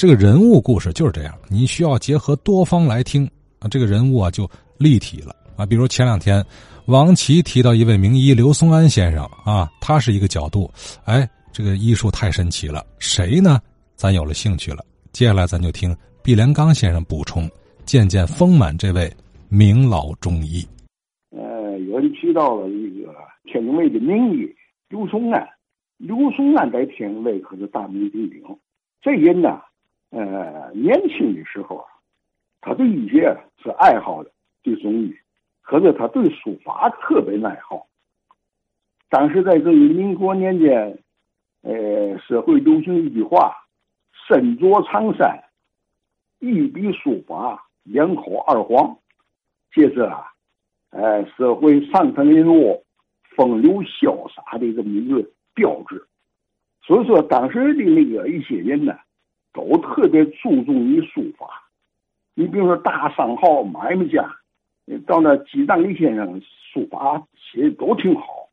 这个人物故事就是这样，你需要结合多方来听啊，这个人物啊就立体了啊。比如前两天，王琦提到一位名医刘松安先生啊，他是一个角度，哎，这个医术太神奇了，谁呢？咱有了兴趣了。接下来咱就听毕连刚先生补充，见见丰满这位名老中医。呃，有人提到了一个天津卫的名医刘松安，刘松安在天津卫可是大名鼎鼎。这人呢，呃，年轻的时候啊，他对医学是爱好的，对中医，可是他对书法特别爱好。当时在这个民国年间，呃，社会流行一句话。身着长衫，一笔书法，两口二黄，这是啊，呃，社会上层人物风流潇洒的这么一个标志。所以说，当时的那个一些人呢，都特别注重于书法。你比如说大商号、买卖家，到那记账的先生，书法写的都挺好，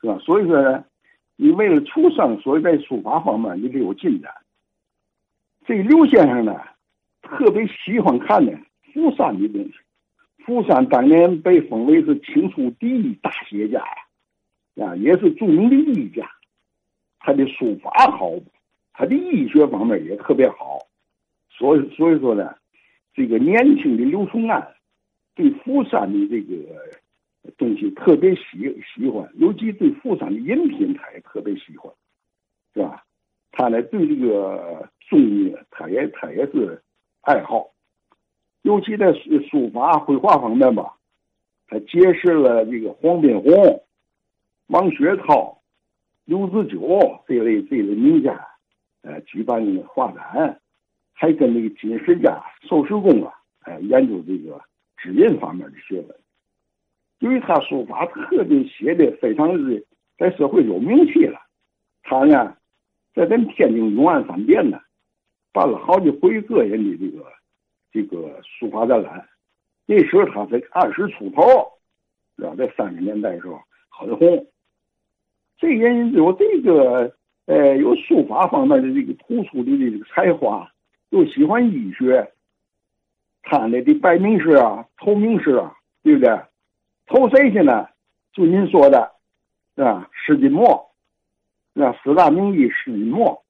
是吧？所以说呢，你为了出生，所以在书法方面你得有进展。这刘先生呢，特别喜欢看呢福山的东西。福山当年被封为是清初第一大写家呀，啊，也是著名的一家。他的书法好，他的医学方面也特别好。所以，所以说呢，这个年轻的刘崇安对福山的这个东西特别喜喜欢，尤其对福山的饮品他也特别喜欢，是吧？他呢，对这个中医，他也他也是爱好，尤其在书书法绘画方面吧，他结识了这个黄宾虹、王学涛、刘子久这类这类名家，呃，举办画展，还跟那个金石家、寿石公啊，呃，研究这个指印方面的学问。由于他书法特别写的非常的在社会有名气了，他呢。在咱天津永安饭店呢，办了好几回个人的这个这个书法展览。那时候他才二十出头，是吧？在三十年代的时候很红。这人有这个呃，有书法方面的这个突出的这个才华，又喜欢医学。他那的拜名师啊，投名师啊，对不对？投谁去呢？就您说的，啊？施金墨。那四大名医施金墨，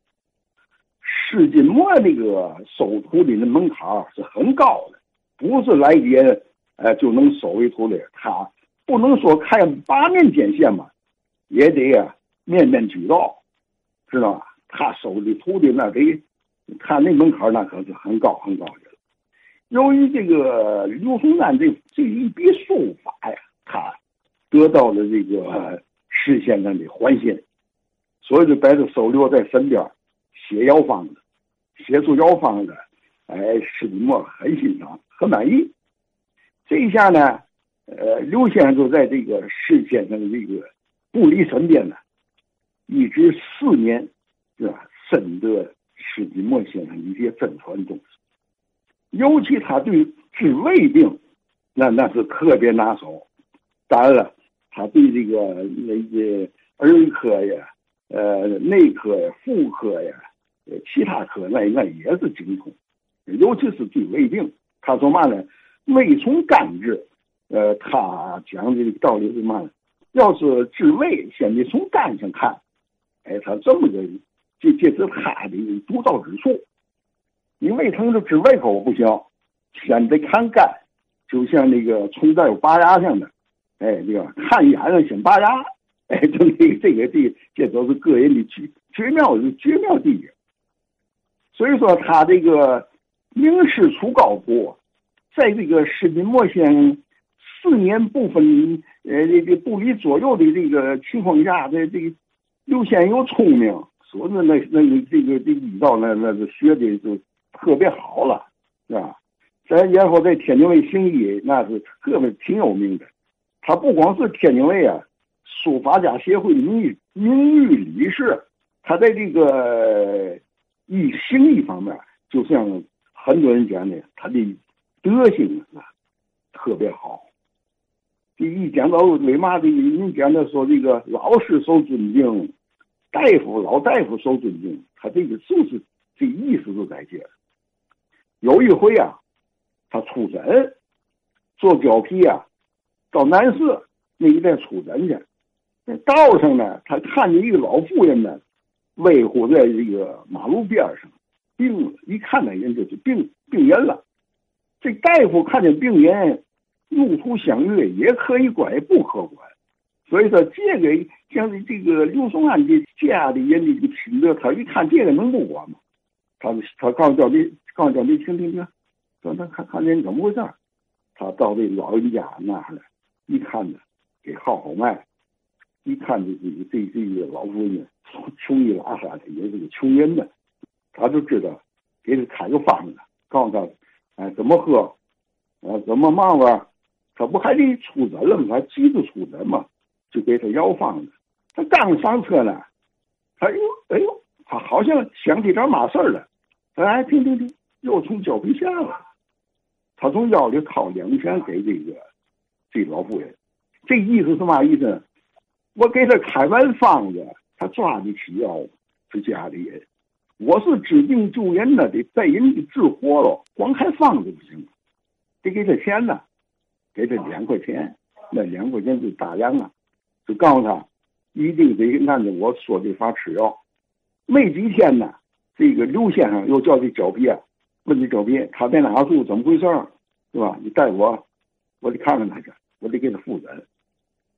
施金墨那个收徒弟的门槛是很高的，不是来人呃就能收为徒弟。他不能说开八面见线嘛，也得面面俱到，知道吧？他收的徒弟那得，他那门槛那可是很高很高的。由于这个刘松安这这一笔书法呀，他得到了这个施先生的欢心。所以就把他收留在身边，写药方子，写出药方子，哎，施金墨很欣赏，很满意。这一下呢，呃，刘先生就在这个施先生的这个不离身边呢，一直四年，是吧？深得施金墨先生一些真传东西，尤其他对治胃病，那那是特别拿手。当然了，他对这个那些儿科呀。呃，内科呀、妇科呀，呃，其他科那那也是精通，尤其是对胃病，他说嘛呢？胃从肝治，呃，他讲的道理是嘛呢？要是治胃，先得从肝上看，哎，他这么个，这这是他的独到之处。你胃疼就治胃口不行，先得看肝，就像那个从这有拔牙似的，哎，这个看眼上先拔牙。哎，就这这个这这都是个人的绝绝妙的绝妙地方。所以说他这个名师出高徒，在这个施金墨先四年不分呃这个不离左右的这个情况下，这这个刘先又聪明，说是那那个这个这医道那那是学的就特别好了，是吧？咱然后在天津卫行医，那是特别挺有名的。他不光是天津卫啊。书法家协会的名誉名誉理事，他在这个 医行医方面，就像很多人讲的，他的德行啊特别好。这一讲到为嘛的，你讲的说这个老师受尊敬，大夫老大夫受尊敬，他这个就是这意思就在这儿。有一回啊，他出诊，做表皮啊，到南市那一带出诊去。在道上呢，他看见一个老妇人呢，危乎在这个马路边上，病了。一看那人就是病病人了。这大夫看见病人路途相遇，也可以管，也不可管。所以说，这个像这个刘松安的家里人的这个品德，他一看这个能不管吗？他他告诉叫你，告诉叫你听听听，说他看看见怎么回事他到这老人家那儿了，一看呢，给号号脉，一看这这这这个老妇人穷一拉撒的，也是个穷人呢，他就知道给他开个方子，告诉他，哎，怎么喝，啊，怎么忙活，他不还得出诊了吗？他急着出诊吗。就给他要方子，他刚上车呢，他又哎呦，他好像想起点嘛事儿了，哎，停停停，又从脚皮下了，他从腰里掏两钱给这个这老妇人，这意思是嘛意思？我给他开完方子，他抓得起药，是家里人，我是治病救人呢，得被人给治活了，光开方子不行，得给他钱呢，给他两块钱，那两块钱就大洋啊。就告诉他，一定得按照我说的法吃药。没几天呢，这个刘先生又叫这脚皮啊，问这脚皮他在哪住，怎么回事儿是吧？你带我，我得看看他去，我得给他复诊。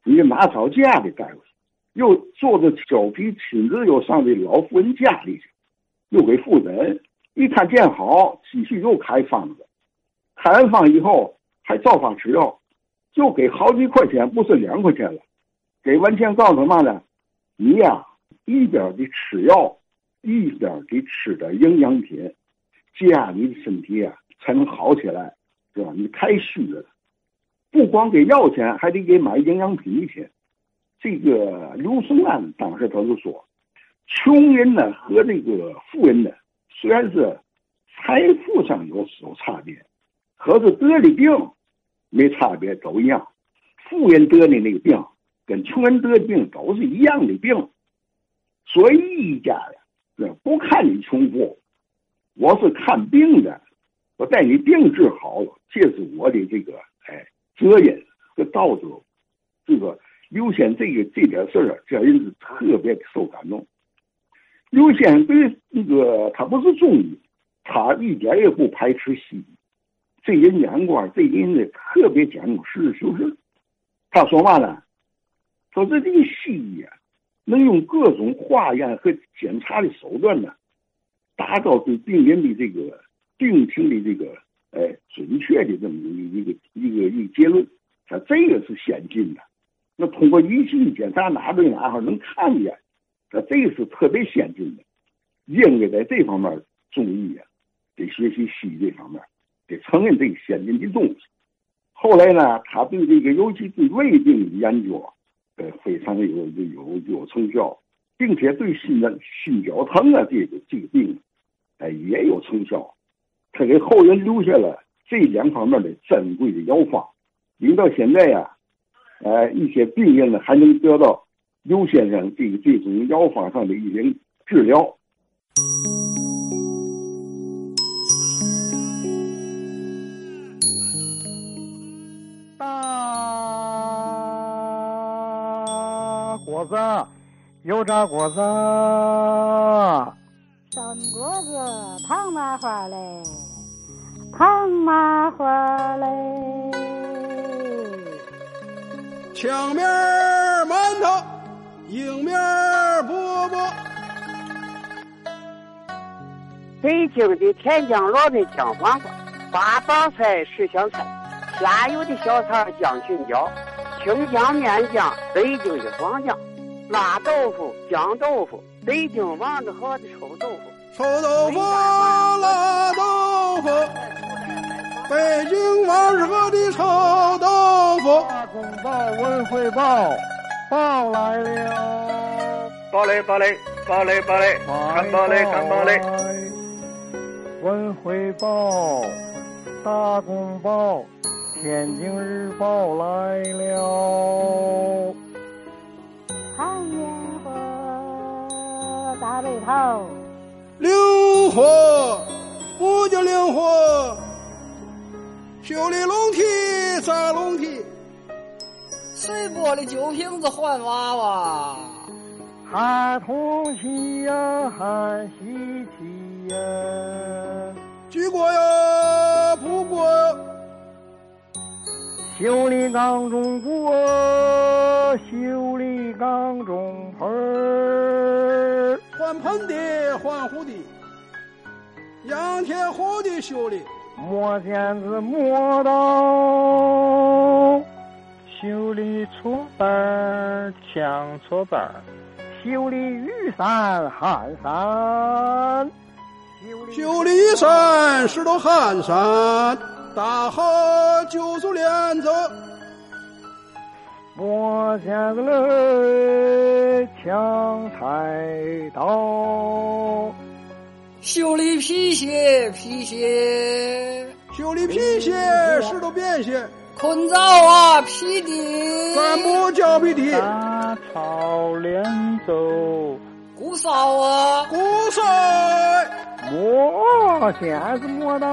你拿吵架的带过去，又坐着脚皮亲自又上这老妇人家里去，又给复诊。一看见好，继续又开方子，开完方以后还照方吃药，又给好几块钱，不是两块钱了。给完钱，告诉嘛呢？你呀，一边得吃药，一边得吃点营养品，这样你的身体啊才能好起来，是吧？你太虚了，不光给药钱，还得给买营养品钱。这个刘松安当时他就说：“穷人呢和这个富人呢，虽然是财富上有有差别，可是得的病没差别，都一样。富人得的那个病。”跟穷人得病都是一样的病，所以一家呀，这不看你穷富，我是看病的，我带你病治好了，这是我的这个哎责任和道德。这个刘先这个这点事儿，这人是特别受感动。刘先对那个他不是中医，他一点也不排斥西医。这人眼光，这人呢特别讲究实事求是。他说嘛呢？说这这个西医啊，能用各种化验和检查的手段呢，达到对病人的这个病情的这个哎准确的这么一个一个一个一个结论。他这个是先进的，那通过仪器检查哪对哪号能看见，他这个是特别先进的。应该在这方面中医啊，得学习西医这方面，得承认这个先进的东西。后来呢，他对这个尤其对胃病的研究。啊呃，非常有有有有成效，并且对心的心绞疼啊，这个这个病，哎，也有成效。他给后人留下了这两方面的珍贵的药方，领到现在呀，哎，一些病人呢还能得到刘先生这个这种药方上的一些治疗。果子，油炸果子。烧果子，糖麻花嘞，糖麻花嘞。呛面馒头，硬面饽饽。北京的甜酱萝卜酱黄瓜，八宝菜十香菜，下油的小菜酱青椒。清酱面酱，北京的黄酱；辣豆腐、酱豆腐，北京王子和的臭豆腐。臭豆腐、辣豆腐，北京王子和的臭豆腐。大公报文汇报报来了，报嘞报嘞报嘞报嘞，看报嘞看报嘞。文汇报，大公报。天津日报来了，看烟火大背头，灵活，不叫灵活。修理龙体砸龙体，碎玻璃酒瓶子换娃娃，喊同气呀，喊喜气呀，举国呀，不过呀，修理缸中锅，换盆的，换壶的，仰天后的修理。磨剪子磨刀，修理搓板儿抢搓板，修理雨伞汗伞，修理雨伞是朵汗伞，打好九足链子。磨剪子嘞抢菜刀。修理皮鞋，皮鞋；修理皮鞋，是都便鞋。困枣啊，皮的；咱不叫皮的。打草连走，鼓扫啊，鼓扫。磨剪子磨刀。